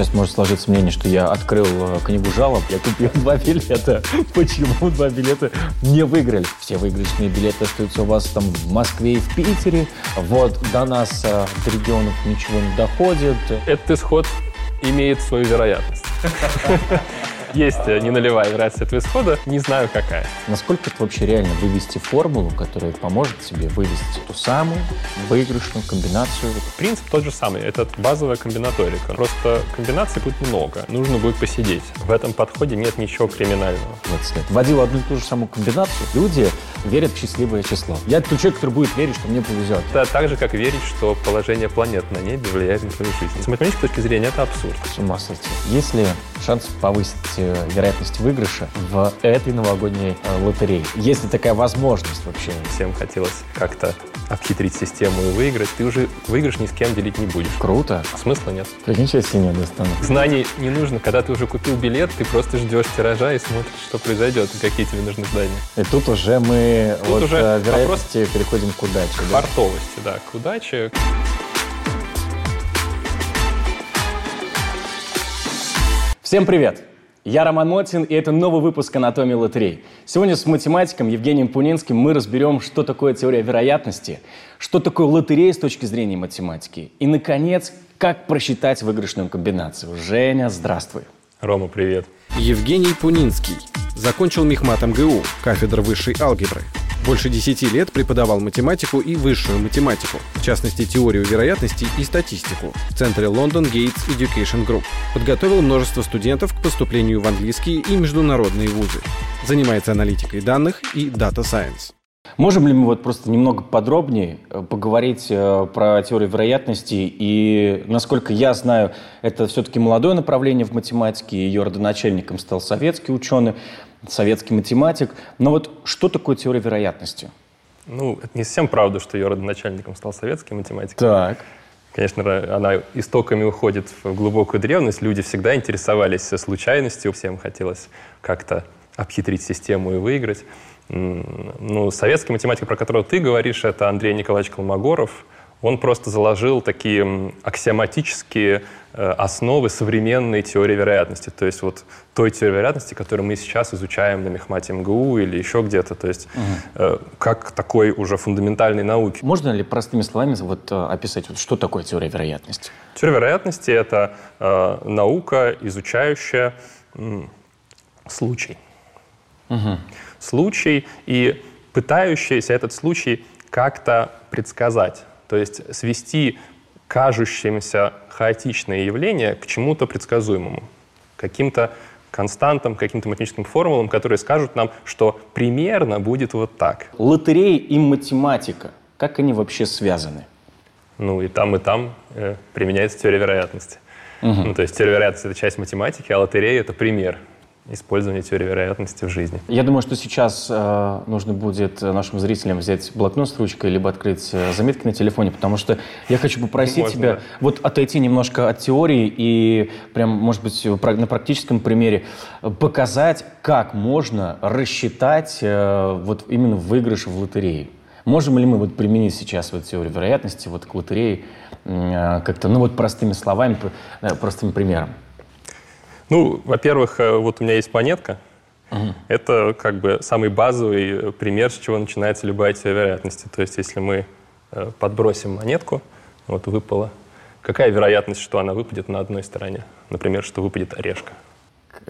Сейчас может сложиться мнение, что я открыл э, книгу жалоб, я купил два билета. Почему два билета не выиграли? Все выигрышные билеты остаются у вас там в Москве и в Питере. Вот до нас, э, до регионов ничего не доходит. Этот исход имеет свою вероятность. Есть э, не нулевая вероятность этого исхода, не знаю какая. Насколько это вообще реально вывести формулу, которая поможет тебе вывести ту самую выигрышную комбинацию? Принцип тот же самый. Это базовая комбинаторика. Просто комбинаций будет много. Нужно будет посидеть. В этом подходе нет ничего криминального. 20 лет. Вводил одну и ту же самую комбинацию. Люди верят в счастливое число. Я тот человек, который будет верить, что мне повезет. Это так же, как верить, что положение планет на небе влияет на твою жизнь. С математической точки зрения это абсурд. С ума сойти. Есть ли шанс повысить э, вероятность выигрыша в этой новогодней э, лотерее? Есть ли такая возможность вообще? Всем хотелось как-то обхитрить систему и выиграть. Ты уже выигрыш ни с кем делить не будешь. Круто. Смысла нет. Прикинь, если не достану. Знаний не нужно. Когда ты уже купил билет, ты просто ждешь тиража и смотришь, что произойдет, и какие тебе нужны здания. И тут уже мы Тут вот уже э, вопрос вероятности переходим к удаче. да? Фартовости, да, к удаче. Всем привет! Я Роман Мотин, и это новый выпуск «Анатомии лотерей». Сегодня с математиком Евгением Пунинским мы разберем, что такое теория вероятности, что такое лотерея с точки зрения математики, и, наконец, как просчитать выигрышную комбинацию. Женя, здравствуй. Рома, привет. Евгений Пунинский. Закончил Мехмат МГУ, кафедра высшей алгебры. Больше 10 лет преподавал математику и высшую математику, в частности теорию вероятности и статистику в центре London Gates Education Group. Подготовил множество студентов к поступлению в английские и международные вузы. Занимается аналитикой данных и Data Science. Можем ли мы вот просто немного подробнее э, поговорить э, про теорию вероятности и, насколько я знаю, это все-таки молодое направление в математике, ее родоначальником стал советский ученый, советский математик. Но вот что такое теория вероятности? Ну, это не совсем правда, что ее родоначальником стал советский математик. Так. Конечно, она истоками уходит в глубокую древность. Люди всегда интересовались случайностью. Всем хотелось как-то обхитрить систему и выиграть. Ну, советский математик, про которого ты говоришь, это Андрей Николаевич Колмогоров. Он просто заложил такие аксиоматические э, основы современной теории вероятности. То есть вот той теории вероятности, которую мы сейчас изучаем на Мехмате МГУ или еще где-то. То есть э, как такой уже фундаментальной науки. Можно ли простыми словами вот, э, описать, вот, что такое теория вероятности? Теория вероятности — это э, наука, изучающая м, случай. Случай и пытающаяся этот случай как-то предсказать. То есть свести кажущимся хаотичное явление к чему-то предсказуемому, каким-то константам, каким-то математическим формулам, которые скажут нам, что примерно будет вот так. Лотерея и математика, как они вообще связаны? Ну и там, и там э, применяется теория вероятности. Ну, то есть теория вероятности — это часть математики, а лотерея — это пример использования теории вероятности в жизни. Я думаю, что сейчас э, нужно будет нашим зрителям взять блокнот с ручкой, либо открыть э, заметки на телефоне, потому что я хочу попросить Можно, тебя да. вот отойти немножко от теории и прям, может быть, на практическом примере показать, как можно рассчитать э, вот именно выигрыш в лотерее. Можем ли мы вот применить сейчас вот теорию вероятности вот к лотерее э, как-то, ну вот простыми словами, э, простым примером? Ну, во-первых, э, вот у меня есть монетка. Это как бы самый базовый пример, с чего начинается любая теория вероятности. То есть если мы э, подбросим монетку, вот выпала, какая вероятность, что она выпадет на одной стороне? Например, что выпадет орешка.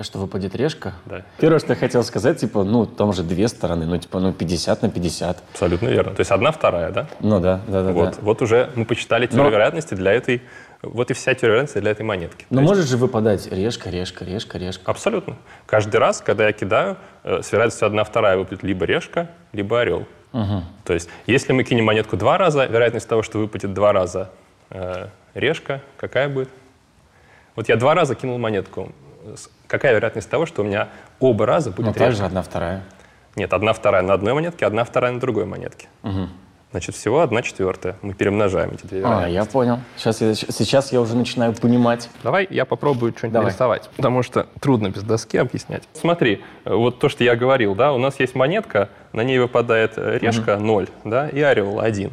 Что выпадет решка? Да. Первое, что я хотел сказать, типа, ну, там же две стороны, ну, типа, ну, 50 на 50. Абсолютно верно. То есть одна вторая, да? Ну, да, да, да. вот, да. вот уже мы посчитали теорию Но- вероятности для этой... Вот и вся теория вероятности для этой монетки. Но То есть- может же выпадать решка, решка, решка, решка. Абсолютно. Каждый раз, когда я кидаю, э, с вероятностью 1 вторая выпадет либо решка, либо орел. То есть, если мы кинем монетку два раза, вероятность того, что выпадет два раза э, решка, какая будет? Вот я два раза кинул монетку. Какая вероятность того, что у меня оба раза Ну, будет так решка? же одна вторая. Нет, одна вторая на одной монетке, одна вторая на другой монетке. Значит, всего одна четвертая. Мы перемножаем эти две А, я понял. Сейчас я, сейчас я уже начинаю понимать. Давай я попробую что-нибудь Давай. нарисовать, потому что трудно без доски объяснять. Смотри, э, вот то, что я говорил, да, у нас есть монетка, на ней выпадает э, решка 0, да, и орел 1.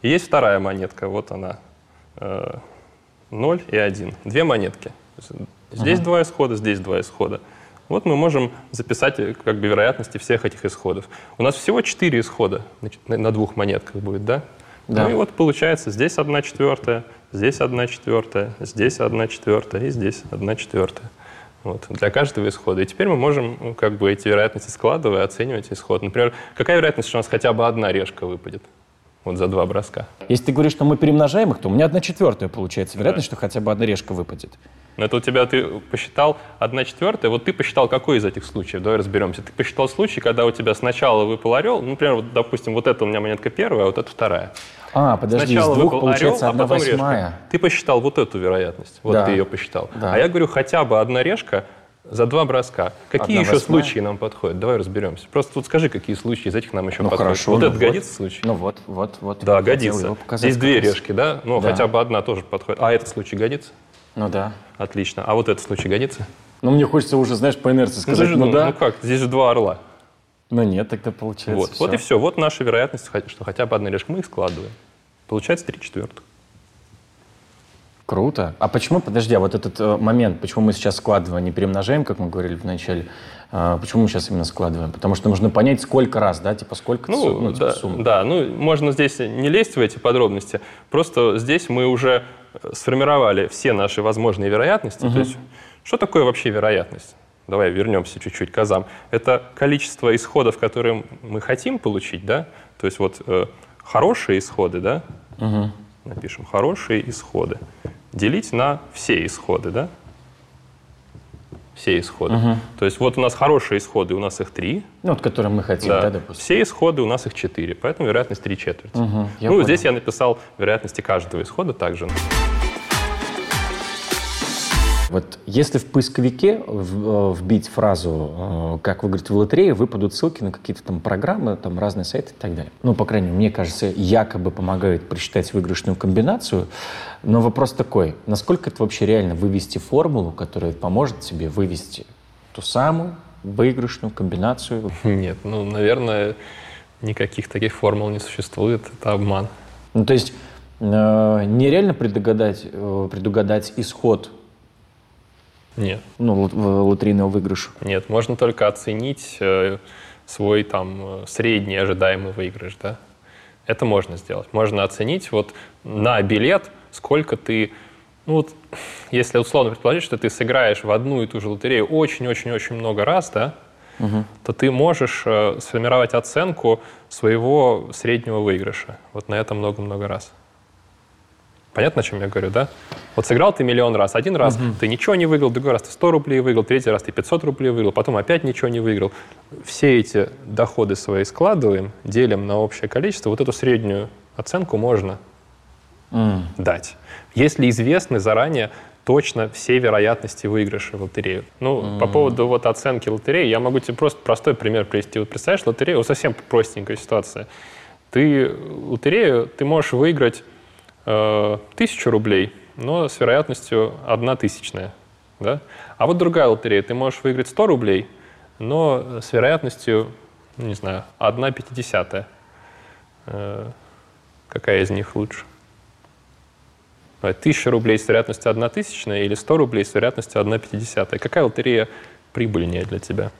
И есть вторая монетка, вот она, э, 0 и 1. Две монетки. Здесь два исхода, здесь два исхода. Вот мы можем записать э, как бы вероятности всех этих исходов. У нас всего четыре исхода значит, на, двух монетках будет, да? Да. Ну и вот получается здесь одна четвертая, здесь одна четвертая, здесь одна четвертая и здесь одна четвертая. Вот, для каждого исхода. И теперь мы можем ну, как бы эти вероятности складывая оценивать исход. Например, какая вероятность, что у нас хотя бы одна решка выпадет? Вот за два броска. Если ты говоришь, что мы перемножаем их, то у меня одна четвертая получается. Вероятность, что хотя бы одна решка выпадет. Но это у тебя ты посчитал одна четвертая. Вот ты посчитал какой из этих случаев? Давай разберемся. Ты посчитал случай, когда у тебя сначала выпал орел. Ну, например, вот, допустим, вот это у меня монетка первая, а вот это вторая. А, подожди, Сначала из двух выпал получается орел, одна а потом восьмая. решка. Ты посчитал вот эту вероятность. Вот Да. ты ее посчитал. Да. А я говорю, хотя бы одна решка за два броска. Какие Одна еще восьмая? случаи нам подходят? Давай разберемся. Просто тут скажи, какие случаи из этих нам еще Ну подходят. хорошо. вот ну это годится случай? Ну вот, вот, вот. да, годится. Здесь две решки, да? Ну, Да. хотя бы одна тоже подходит. А этот случай годится? Ну да. Отлично. А вот этот случай годится? Ну мне хочется уже, знаешь, по инерции Ну, сказать, ты же, ну, ну, да. ну как, здесь же два орла. Ну нет, тогда получается Вот, вот и все. Вот наша вероятность, что хотя бы одна решка. Мы их складываем. Получается три четвертых. Круто. А почему, подожди, а вот этот э, момент, почему мы сейчас складываем, а не перемножаем, как мы говорили в начале, э, почему мы сейчас именно складываем? Потому что нужно понять, сколько раз, да, типа сколько Ну, су- ну, типа да, сумма. да, ну, можно здесь не лезть в эти подробности. Просто здесь мы уже сформировали все наши возможные вероятности. То есть, что такое вообще вероятность? Давай вернемся чуть-чуть к азам. Это количество исходов, которые мы хотим получить, да? То есть вот э, хорошие исходы, да? Напишем хорошие исходы. Делить на все исходы, да? Все исходы. То есть вот у нас хорошие исходы, у нас их три. Ну, вот которые мы хотим, да, Да. допустим. Все исходы у нас их 4, поэтому вероятность 3 четверти. Я ну, понял. здесь я написал вероятности каждого исхода также. Вот если в поисковике э, вбить фразу э, «как выиграть в лотерее», выпадут ссылки на какие-то там программы, там разные сайты и так далее. Ну, по крайней мере, мне кажется, якобы помогают просчитать выигрышную комбинацию. Но вопрос такой, насколько это вообще реально вывести формулу, которая поможет тебе вывести ту самую выигрышную комбинацию? Нет, ну, наверное, никаких таких формул не существует. Это обман. Ну, то есть э, нереально предугадать, э, предугадать исход Нет, ну, в- лотерейного выигрыша. нет. Можно только оценить э, свой там э, средний ожидаемый выигрыш, да. Это можно сделать. Можно оценить вот на билет, сколько ты... Ну вот, если условно предположить, что ты сыграешь в одну и ту же лотерею очень-очень-очень много раз, да, то ты можешь э, сформировать оценку своего среднего выигрыша. Вот на это много-много раз. Понятно, о чем я говорю, да? Вот сыграл ты миллион раз. Один раз ты ничего не выиграл, другой раз ты 100 рублей выиграл, третий раз ты 500 рублей выиграл, потом опять ничего не выиграл. Все эти доходы свои складываем, делим на общее количество. Вот эту среднюю оценку можно М. дать. Если известны заранее точно все вероятности выигрыша в лотерею. Ну, по поводу вот оценки лотереи, я могу тебе просто простой пример привести. Вот представляешь, лотерею, вот совсем простенькая ситуация. Ты лотерею, ты можешь выиграть тысячу рублей, но с вероятностью одна тысячная. Да? А вот другая лотерея, ты можешь выиграть 100 рублей, но с вероятностью, ну, не знаю, одна пятидесятая. Э, какая из них лучше? 1000 рублей с вероятностью 1 тысячная или 100 рублей с вероятностью 1 пятидесятая. Какая лотерея прибыльнее для тебя?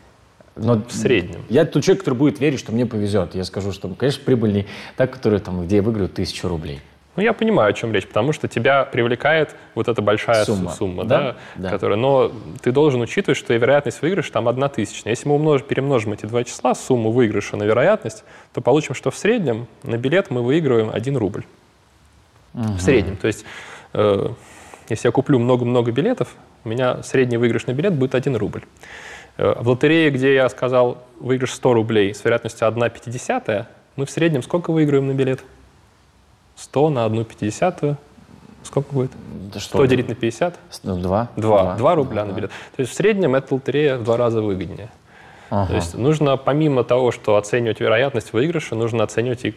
Но В среднем. Я тот человек, который будет верить, что мне повезет. Я скажу, что, конечно, прибыльней та, которая там, где я выиграю тысячу рублей. Ну, я понимаю, о чем речь, потому что тебя привлекает вот эта большая Сумма, сумма, да? да? Да. Которая, но ты должен учитывать, что вероятность выигрыша там одна тысячная. Если мы умножим, перемножим эти два числа, сумму выигрыша на вероятность, то получим, что в среднем на билет мы выигрываем 1 рубль. В среднем. То есть, э, если я куплю много-много билетов, у меня средний выигрыш на билет будет 1 рубль. Э, в лотерее, где я сказал выигрыш 100 рублей с вероятностью 1 пятидесятая, мы в среднем сколько выигрываем на билет? 100 на 1 пятидесятую. Сколько будет? Да что 100 вы? делить на 50? С- ну, два. 2. 2 рубля Да, на да. билет. То есть в среднем эта лотерея в два раза выгоднее. Ага. То есть нужно, помимо того, что оценивать вероятность выигрыша, нужно оценивать и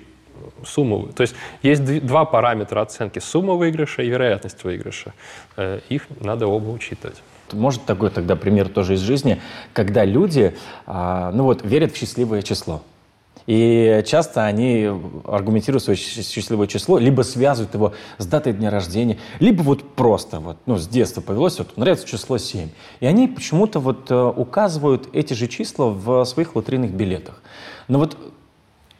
сумму. То есть есть дв- два параметра оценки. Сумма выигрыша и вероятность выигрыша. Э, Их надо оба учитывать. Может такой тогда пример тоже из жизни, когда люди, а, ну вот, верят в счастливое число. И часто они аргументируют свое счастливое число, либо связывают его с датой дня рождения, либо вот просто, вот, ну, с детства повелось, вот, нравится число 7. И они почему-то вот э, указывают эти же числа в своих лотерейных билетах. Но вот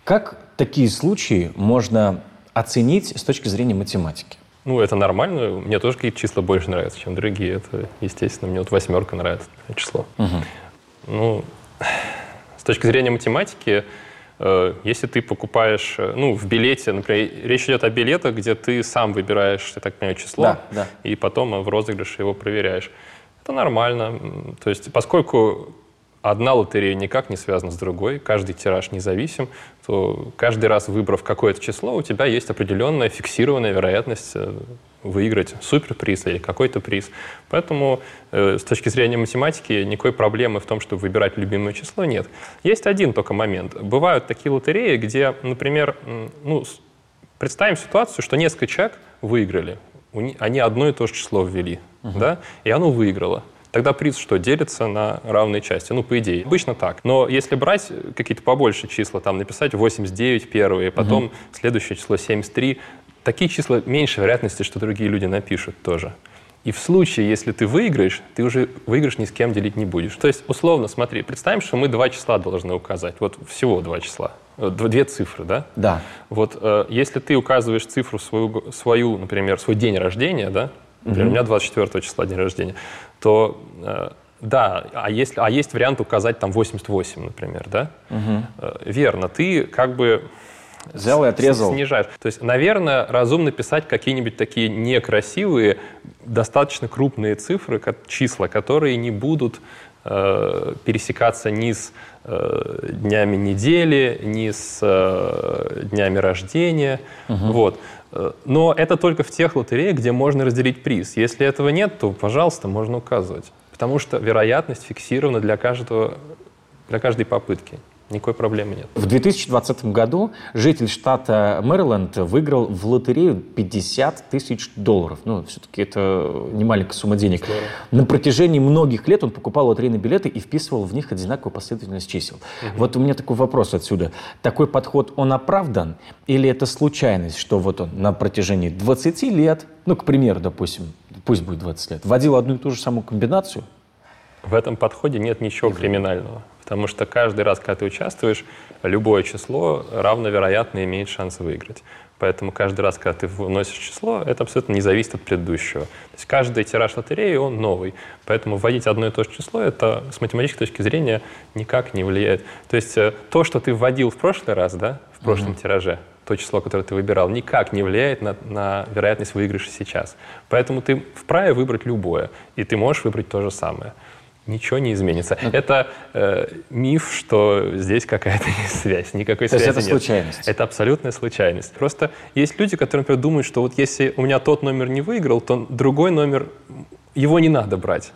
как такие случаи можно оценить с точки зрения математики? Ну, это нормально. Мне тоже какие-то числа больше нравятся, чем другие. Это, естественно, мне вот восьмерка нравится число. Угу. Ну, с точки зрения математики, если ты покупаешь, э, ну, в билете, например, речь идет о билетах, где ты сам выбираешь, я так понимаю, число, да, да. и потом в розыгрыше его проверяешь. Это нормально. То есть, поскольку одна лотерея никак не связана с другой, каждый тираж независим, то каждый раз выбрав какое-то число, у тебя есть определенная фиксированная вероятность э, выиграть суперприз или какой-то приз. Поэтому э, с точки зрения математики никакой проблемы в том, чтобы выбирать любимое число, нет. Есть один только момент. Бывают такие лотереи, где, например, ну, представим ситуацию, что несколько человек выиграли, они одно и то же число ввели, угу. да, и оно выиграло. Тогда приз что, делится на равные части? Ну, по идее. Обычно так. Но если брать какие-то побольше числа, там написать 89 первые, потом угу. следующее число 73, такие числа меньше вероятности, что другие люди напишут тоже. И в случае, если ты выиграешь, ты уже выигрыш ни с кем делить не будешь. То есть, условно, смотри, представим, что мы два числа должны указать. Вот всего два числа. Э, две цифры, да? Да. Вот э, если ты указываешь цифру свою, свою, например, свой день рождения, да? Например, угу. у меня 24 числа день рождения, то э, да, а, если, а есть вариант указать там 88, например, да? Угу. Э, верно, ты как бы Взял и отрезал. Снижаешь. То есть, наверное, разумно писать какие-нибудь такие некрасивые, достаточно крупные цифры, числа, которые не будут э, пересекаться ни с э, днями недели, ни с э, днями рождения. Угу. Вот. Э, но это только в тех лотереях, где можно разделить приз. Если этого нет, то, пожалуйста, можно указывать. Потому что вероятность фиксирована для, каждого, для каждой попытки. Никакой проблемы нет. В 2020 году житель штата Мэриленд выиграл в лотерею 50 тысяч долларов. Ну, все-таки это не маленькая сумма денег. Здорово. На протяжении многих лет он покупал лотерейные билеты и вписывал в них одинаковую последовательность чисел. Угу. Вот у меня такой вопрос отсюда. Такой подход, он оправдан? Или это случайность, что вот он на протяжении 20 лет, ну, к примеру, допустим, пусть будет 20 лет, вводил одну и ту же самую комбинацию? В этом подходе нет ничего криминального. Потому что каждый раз, когда ты участвуешь, любое число равновероятно имеет шанс выиграть. Поэтому каждый раз, когда ты вносишь число, это абсолютно не зависит от предыдущего. То есть каждый тираж лотереи, он новый. Поэтому вводить одно и то же число, это с математической точки зрения никак не влияет. То есть э, то, что ты вводил в прошлый раз, да, в прошлом mm-hmm. тираже, то число, которое ты выбирал, никак не влияет на, на вероятность выигрыша сейчас. Поэтому ты вправе выбрать любое, и ты можешь выбрать то же самое ничего не изменится. Ну, это э, миф, что здесь какая-то есть связь. Никакой То связи это нет. случайность? Это абсолютная случайность. Просто есть люди, которые, например, думают, что вот если у меня тот номер не выиграл, то другой номер, его не надо брать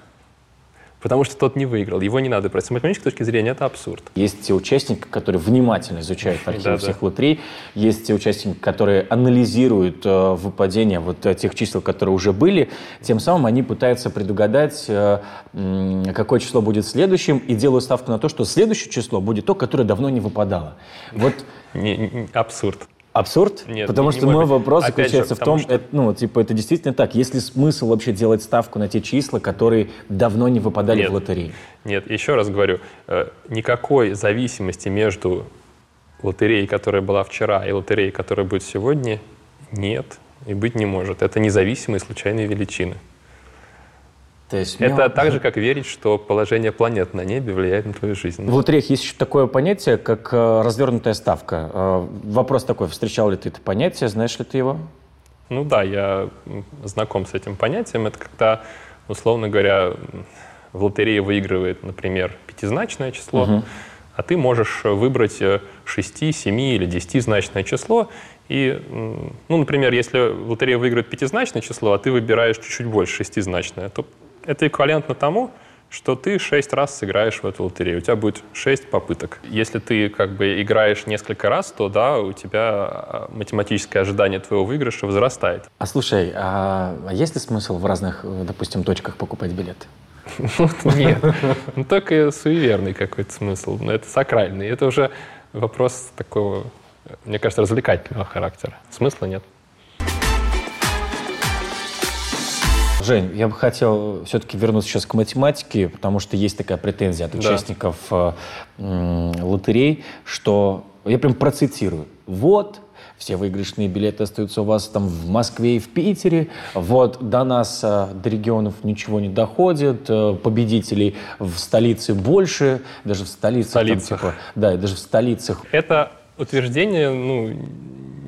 потому что тот не выиграл. Его не надо брать. С математической точки зрения это абсурд. Есть те участники, которые внимательно изучают архивы всех лотерей. Есть те участники, которые анализируют э, выпадение вот э, тех чисел, которые уже были. Тем самым они пытаются предугадать, э, какое число будет следующим, и делают ставку на то, что следующее число будет то, которое давно не выпадало. Вот не, не, абсурд. Абсурд? Нет, потому не, что мой вопрос Опять заключается же, в том, что... это, ну, типа, это действительно так. Есть ли смысл вообще делать ставку на те числа, которые давно не выпадали Нет. в лотерее? Нет, еще раз говорю, э, никакой зависимости между лотереей, которая была вчера, и лотереей, которая будет сегодня, нет и быть не может. Это независимые случайные величины. То есть это мне... так же, как верить, что положение планет на небе влияет на твою жизнь. В лотереях есть еще такое понятие, как э, развернутая ставка. Э, вопрос такой, встречал ли ты это понятие, знаешь ли ты его? Ну да, я знаком с этим понятием. Это когда, условно говоря, в лотерее выигрывает, например, пятизначное число, угу. а ты можешь выбрать 6, 7 или 10-значное число. И, ну, например, если в лотерее выигрывает пятизначное число, а ты выбираешь чуть-чуть больше шестизначное, то это эквивалентно тому, что ты шесть раз сыграешь в эту лотерею. У тебя будет шесть попыток. Если ты как бы играешь несколько раз, то да, у тебя а, математическое ожидание твоего выигрыша возрастает. А слушай, а есть ли смысл в разных, допустим, точках покупать билеты? Нет, ну только суеверный какой-то смысл, но это сакральный. Это уже вопрос такого, мне кажется, развлекательного характера. Смысла нет. Жень, я бы хотел все-таки вернуться сейчас к математике, потому что есть такая претензия от участников э, лотерей, что я прям процитирую. Вот, все выигрышные билеты остаются у вас там в Москве и в Питере. Вот до нас, э, до регионов ничего не доходит. Э, победителей в столице больше, даже в столице. Столицах. Там, типа, да, даже в столицах. Это утверждение, ну,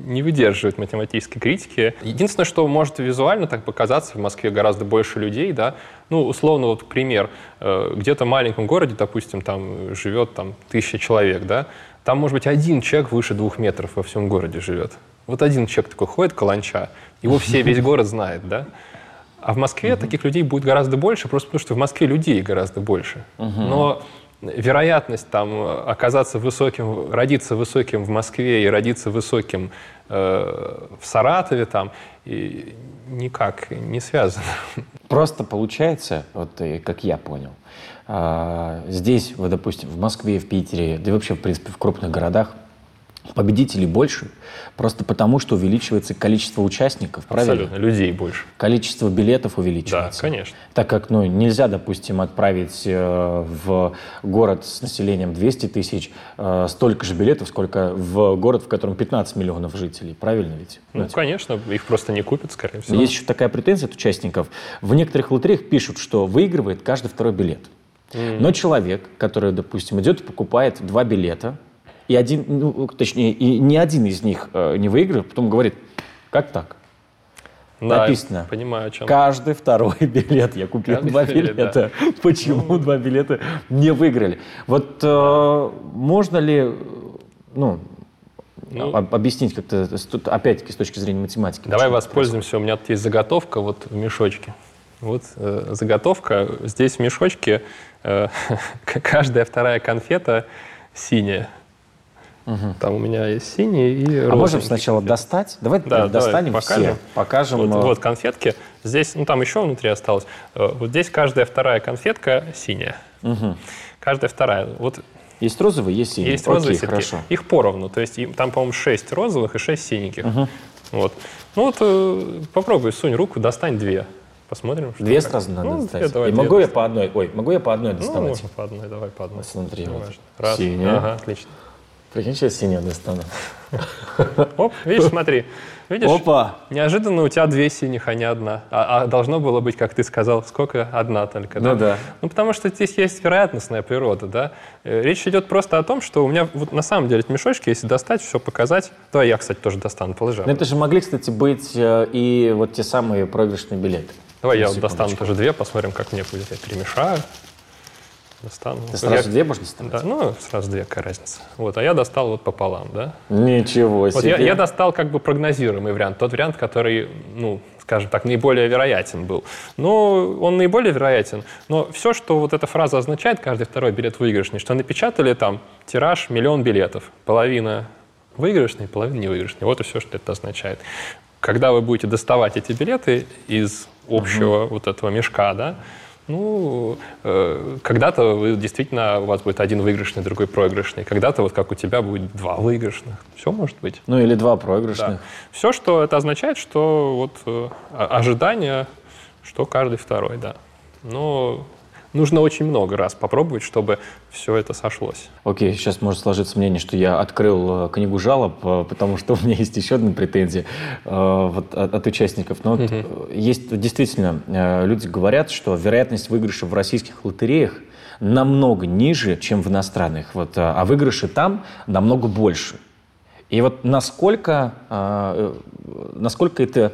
не выдерживает математической критики. Единственное, что может визуально так показаться, в Москве гораздо больше людей, да, ну, условно, вот пример, э, где-то в маленьком городе, допустим, там живет там тысяча человек, да, там, может быть, один человек выше двух метров во всем городе живет. Вот один человек такой ходит, каланча, его все, весь город знает, да. А в Москве таких людей будет гораздо больше, просто потому что в Москве людей гораздо больше. Но вероятность там оказаться высоким, родиться высоким в Москве и родиться высоким э, в Саратове там и никак не связано. Просто получается, вот как я понял, э, здесь, вот, допустим, в Москве, в Питере, да и вообще, в принципе, в крупных городах Победителей больше, просто потому, что увеличивается количество участников, Абсолютно, правильно? людей больше. Количество билетов увеличивается. Да, конечно. Так как ну, нельзя, допустим, отправить э, в город с населением 200 тысяч э, столько же билетов, сколько в город, в котором 15 миллионов жителей. Правильно ведь? Ну, ну конечно, их просто не купят, скорее всего. Есть еще такая претензия от участников. В некоторых лотереях пишут, что выигрывает каждый второй билет. Mm. Но человек, который, допустим, идет и покупает два билета, и один, ну, точнее, и ни один из них э, не выиграл, потом говорит, как так? Да, Написано. Понимаю, о чем. Каждый второй билет. Я купил Каждый два билет, билета. Да. Почему ну... два билета не выиграли? Вот э, можно ли, ну, ну, объяснить как-то, опять-таки, с точки зрения математики? Давай воспользуемся. У меня тут есть заготовка вот в мешочке. Вот э, заготовка. Здесь в мешочке э, каждая вторая конфета синяя. Угу. Там у меня есть синий и розовый. А можем сначала достать? Давай да, достанем давай покажем. все. Покажем. Вот, э, вот конфетки. Здесь, ну там еще внутри осталось. Э, вот здесь каждая вторая конфетка синяя. Угу. Каждая вторая. Вот есть розовые, есть синие. Есть розовые, Окей, хорошо. Их поровну. То есть там, по-моему, 6 розовых и 6 синеньких. Угу. Вот. Ну вот э, попробуй, сунь руку, достань две. Посмотрим. Что две как. сразу надо ну, достать. Две, давай, и две могу я по одной? Ой, могу я по одной доставать? Ну, можно по одной, давай по одной. Смотри, вот. Раз. Синяя. Ага, отлично. Прикинь, сейчас синюю достану. Оп, видишь, смотри. Видишь? Опа! Неожиданно у тебя две синих, а не одна. А, а должно было быть, как ты сказал, сколько? Одна только. Да? Ну да. Ну потому что здесь есть вероятностная природа, да. Э, речь идет просто о том, что у меня вот на самом деле эти мешочки, если достать, все показать. Давай я, кстати, тоже достану, положи. Но это же могли, кстати, быть э, и вот те самые проигрышные билеты. Давай я вот достану тоже две, посмотрим, как мне будет. Я перемешаю достану. Ты сразу я, две можно доставать? Да, ну, сразу две, какая разница. Вот, а я достал вот пополам, да? Ничего себе. Вот я, я достал как бы прогнозируемый вариант, тот вариант, который, ну, скажем так, наиболее вероятен был. Ну, он наиболее вероятен, но все, что вот эта фраза означает, каждый второй билет выигрышный, что напечатали там тираж миллион билетов, половина выигрышный, половина невыигрышный. Вот и все, что это означает. Когда вы будете доставать эти билеты из общего угу. вот этого мешка, да, ну, э, когда-то вы действительно у вас будет один выигрышный, другой проигрышный. Когда-то вот как у тебя будет два выигрышных. Все может быть. Ну или два проигрышных. Да. Все, что это означает, что вот э, ожидание, что каждый второй, да. Но нужно очень много раз попробовать, чтобы все это сошлось. Окей, okay, сейчас может сложиться мнение, что я открыл э, книгу жалоб, э, потому что у меня есть еще одна претензия э, вот, от, от участников. Но вот uh-huh. есть действительно люди говорят, что вероятность выигрыша в российских лотереях намного ниже, чем в иностранных, вот, а выигрыши там намного больше. И вот насколько, насколько это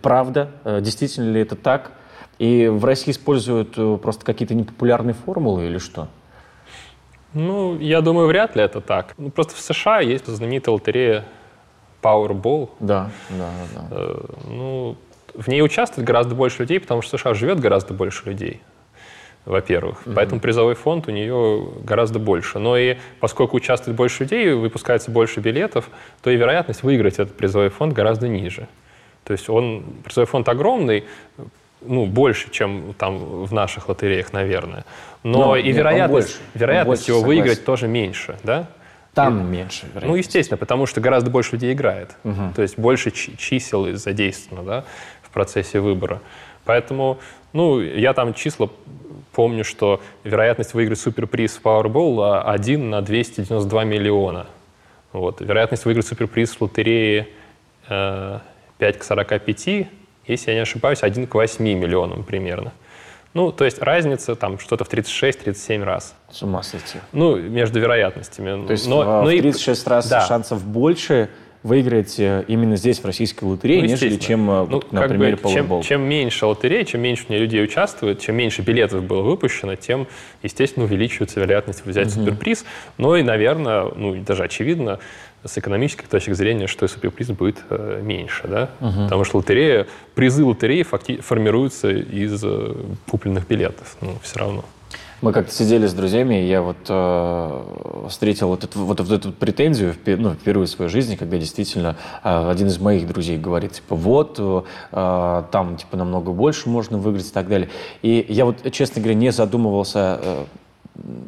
правда, действительно ли это так, и в России используют э, просто какие-то непопулярные формулы или что? Ну, я думаю, вряд ли это так. Ну, просто в США есть знаменитая лотерея Powerball. Да, да, да. Э, ну, в ней участвует гораздо больше людей, потому что в США живет гораздо больше людей, во-первых. Mm-hmm. Поэтому призовой фонд у нее гораздо больше. Но и поскольку участвует больше людей, выпускается больше билетов, то и вероятность выиграть этот призовой фонд гораздо ниже. То есть он, призовой фонд огромный, ну, больше, чем там в наших лотереях, наверное. Но, Но и нет, вероятность, больше, вероятность больше, его согласен. выиграть тоже меньше, да? Там и, меньше Ну, естественно, потому что гораздо больше людей играет. Угу. То есть больше чисел задействовано да, в процессе выбора. Поэтому, ну, я там числа помню, что вероятность выиграть суперприз в Powerball 1 на 292 миллиона. Вот. Вероятность выиграть суперприз в лотерее э, 5 к 45, если я не ошибаюсь, 1 к 8 миллионам примерно. Ну, то есть разница там что-то в 36-37 раз. С ума сойти. Ну, между вероятностями. То есть но, в, но в 36 и... раз да. шансов больше выиграть э, именно здесь, в российской лотерее, ну, нежели чем, э, ну, на примере бы, чем, чем меньше лотерей, чем меньше в ней людей участвует, чем меньше билетов было выпущено, тем, естественно, увеличивается вероятность взять угу. суперприз. Но и, наверное, ну, даже очевидно, с экономической точки зрения, что суперприз будет э, меньше, да? Угу. Потому что лотерея, призы лотереи факти- формируются из э, купленных билетов, ну, все равно. Мы как-то сидели с друзьями, и я вот э, встретил вот эту, вот, вот эту претензию ну, впервые в своей жизни, когда действительно э, один из моих друзей говорит, типа, вот, э, там, типа, намного больше можно выиграть и так далее. И я вот, честно говоря, не задумывался э,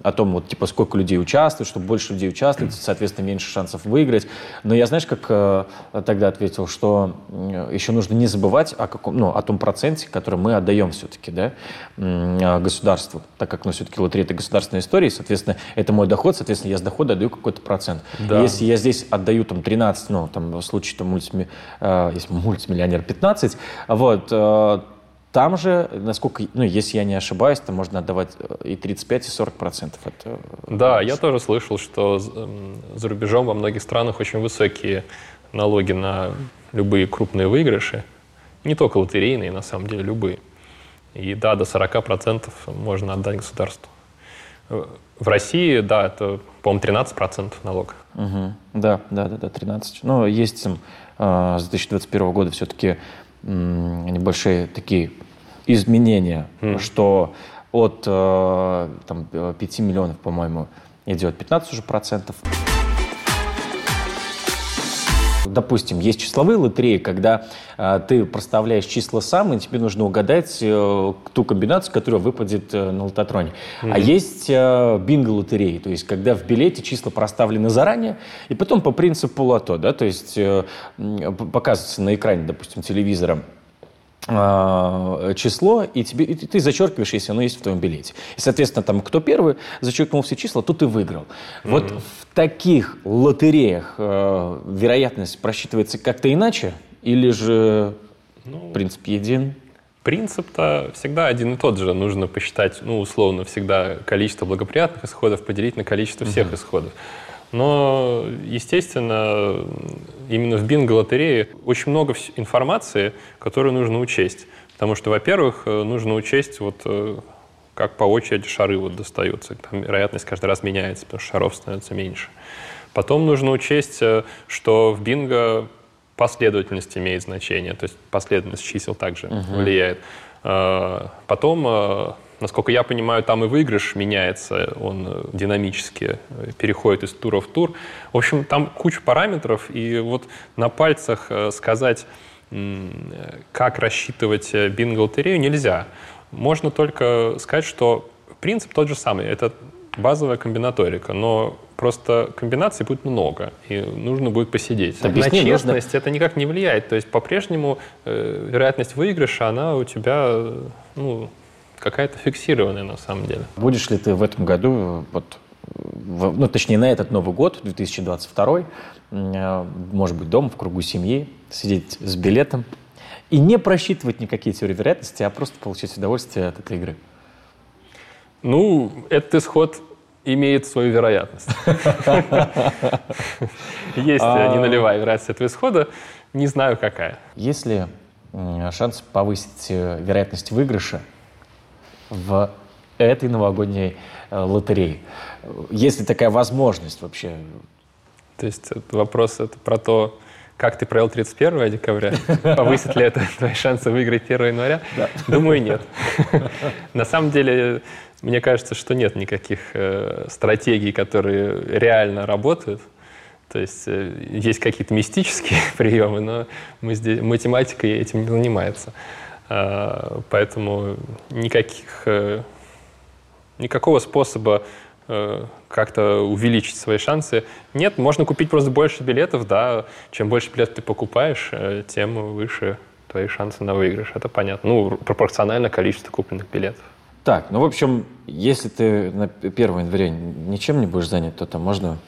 о том, вот, типа, сколько людей участвует, чтобы больше людей участвует, соответственно, меньше шансов выиграть. Но я, знаешь, как э, тогда ответил, что э, еще нужно не забывать о, каком, ну, о том проценте, который мы отдаем все-таки да, э, государству, так как, ну, все-таки лотерея – это государственная история, и, соответственно, это мой доход, соответственно, я с дохода отдаю какой-то процент. Да. Если я здесь отдаю там 13, ну, там, в случае там, мультими, э, если мультимиллионер 15, вот, э, там же, насколько, ну, если я не ошибаюсь, там можно отдавать э, и 35, и 40 процентов. Это да, я тоже слышал, что за рубежом во многих странах очень высокие налоги на любые крупные выигрыши. Не только лотерейные, на самом деле, любые. И да, до 40 процентов можно отдать государству. В России, да, это, по-моему, 13 процентов налог. Угу. Да, да, да, да, 13. Но есть там, э, с 2021 года все-таки небольшие такие изменения, mm. что от э, там, 5 миллионов, по-моему, идет 15 уже процентов. Допустим, есть числовые лотереи, когда э, ты проставляешь числа сам, и тебе нужно угадать э, ту комбинацию, которая выпадет э, на лототроне. Mm-hmm. А есть э, бинго-лотереи, то есть когда в билете числа проставлены заранее, и потом по принципу лото, да, то есть э, показывается на экране, допустим, телевизора а, число, и, тебе, и ты зачеркиваешь, если оно есть в твоем билете. И, соответственно, там, кто первый зачеркнул все числа, то ты выиграл. Mm-hmm. Вот в таких лотереях э, вероятность просчитывается как-то иначе, или же ну, принцип един? Принцип-то всегда один и тот же. Нужно посчитать, ну, условно, всегда количество благоприятных исходов поделить на количество всех mm-hmm. исходов. Но, естественно, именно в бинго-лотерее очень много информации, которую нужно учесть. Потому что, во-первых, э, нужно учесть, вот, э, как по очереди шары вот достаются. Там вероятность каждый раз меняется, потому что шаров становится меньше. Потом нужно учесть, э, что в бинго последовательность имеет значение, то есть последовательность чисел также угу. влияет. Потом Насколько я понимаю, там и выигрыш меняется, он э, динамически э, переходит из тура в тур. В общем, там куча параметров, и вот на пальцах э, сказать, как рассчитывать бинго-лотерею, нельзя. Можно только сказать, что принцип тот же самый. Это базовая комбинаторика, но просто комбинаций будет много, и нужно будет посидеть. Объясни, На честность нужно... это никак не влияет. То есть по-прежнему э, вероятность выигрыша, она у тебя ну, какая-то фиксированная на самом деле. Будешь ли ты в этом году, вот, в, ну, точнее, на этот Новый год, 2022, э, может быть, дома, в кругу семьи, сидеть с билетом и не просчитывать никакие теории вероятности, а просто получать удовольствие от этой игры? Ну, этот исход имеет свою вероятность. Есть а. ненулевая вероятность этого исхода, не знаю какая. Есть ли шанс повысить э, вероятность выигрыша в этой новогодней э, лотерее. Есть ли такая возможность вообще? То есть вопрос это про то, как ты провел 31 декабря? Повысит ли это твои шансы выиграть 1 января? Да. Думаю, нет. На самом деле, мне кажется, что нет никаких э, стратегий, которые реально работают. То есть э, есть какие-то мистические приемы, но мы здесь, математика этим не занимается. А, поэтому никаких, э, никакого способа э, как-то увеличить свои шансы. Нет, можно купить просто больше билетов, да. Чем больше билетов ты покупаешь, э, тем выше твои шансы на выигрыш. Это понятно. Ну, пропорционально количеству купленных билетов. Так, ну, в общем, если ты на 1 января ничем не будешь занят, то там можно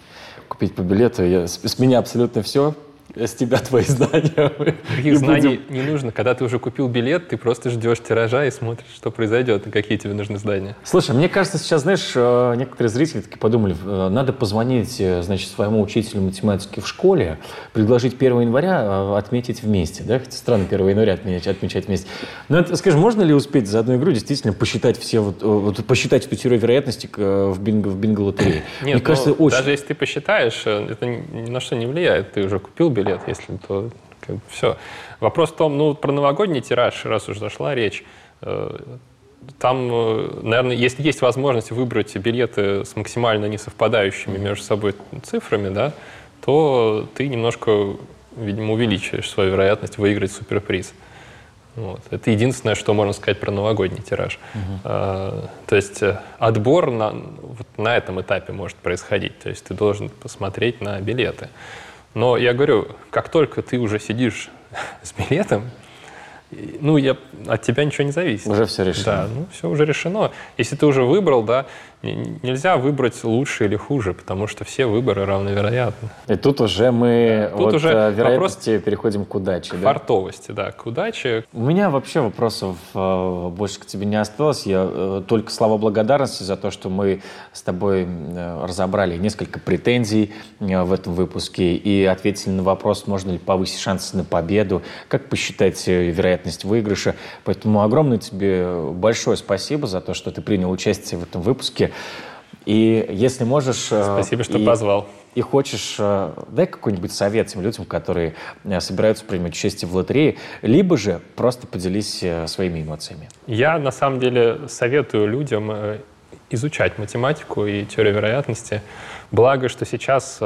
купить по билету. Я, с, с меня абсолютно все с тебя твои знания. Таких знаний будем... не нужно. Когда ты уже купил билет, ты просто ждешь тиража и смотришь, что произойдет, и какие тебе нужны знания. Слушай, мне кажется, сейчас, знаешь, э, некоторые зрители таки подумали, э, надо позвонить, э, значит, своему учителю математики в школе, предложить 1 января отметить вместе, да? Хотя странно 1 января отмечать, отмечать вместе. Но это, скажи, можно ли успеть за одну игру действительно посчитать все, вот, вот посчитать эту теорию вероятности в бинго, в бинго-лотерее? Нет, мне кажется, ну, очень... даже если ты посчитаешь, это ни на что не влияет. Ты уже купил билет, лет, если то как бы, все. Вопрос в том, ну, про новогодний тираж, раз уже зашла речь, э, там, э, наверное, если есть возможность выбрать билеты с максимально несовпадающими между собой цифрами, да, то ты немножко, видимо, увеличиваешь свою вероятность выиграть суперприз. Вот. Это единственное, что можно сказать про новогодний тираж. Угу. А, то есть э, отбор на, вот на этом этапе может происходить. То есть ты должен посмотреть на билеты. Но я говорю, как только ты уже сидишь с билетом, ну, я, от тебя ничего не зависит. Уже все решено. Да, ну, все уже решено. Если ты уже выбрал, да, нельзя выбрать лучше или хуже, потому что все выборы равновероятны. И тут уже мы тут вот, уже э, вероятности вопрос переходим к удаче. К да? фартовости, да, к удаче. У меня вообще вопросов э, больше к тебе не осталось. Я э, только слова благодарности за то, что мы с тобой разобрали несколько претензий в этом выпуске и ответили на вопрос, можно ли повысить шансы на победу, как посчитать вероятность выигрыша. Поэтому огромное тебе большое спасибо за то, что ты принял участие в этом выпуске. И если можешь... Э, Спасибо, что и, позвал. И хочешь, э, дай какой-нибудь совет тем людям, которые э, собираются принимать участие в лотерее, либо же просто поделись своими эмоциями. Я, на самом деле, советую людям изучать математику и теорию вероятности. Благо, что сейчас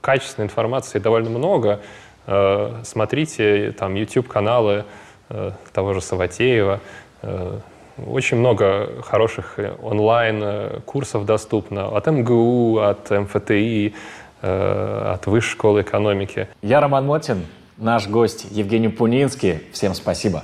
качественной информации довольно много. Смотрите там YouTube-каналы того же Саватеева, очень много хороших э, онлайн-курсов э, доступно от МГУ, от МФТИ, э, от Высшей школы экономики. Я Роман Мотин, наш гость Евгений Пунинский. Всем спасибо.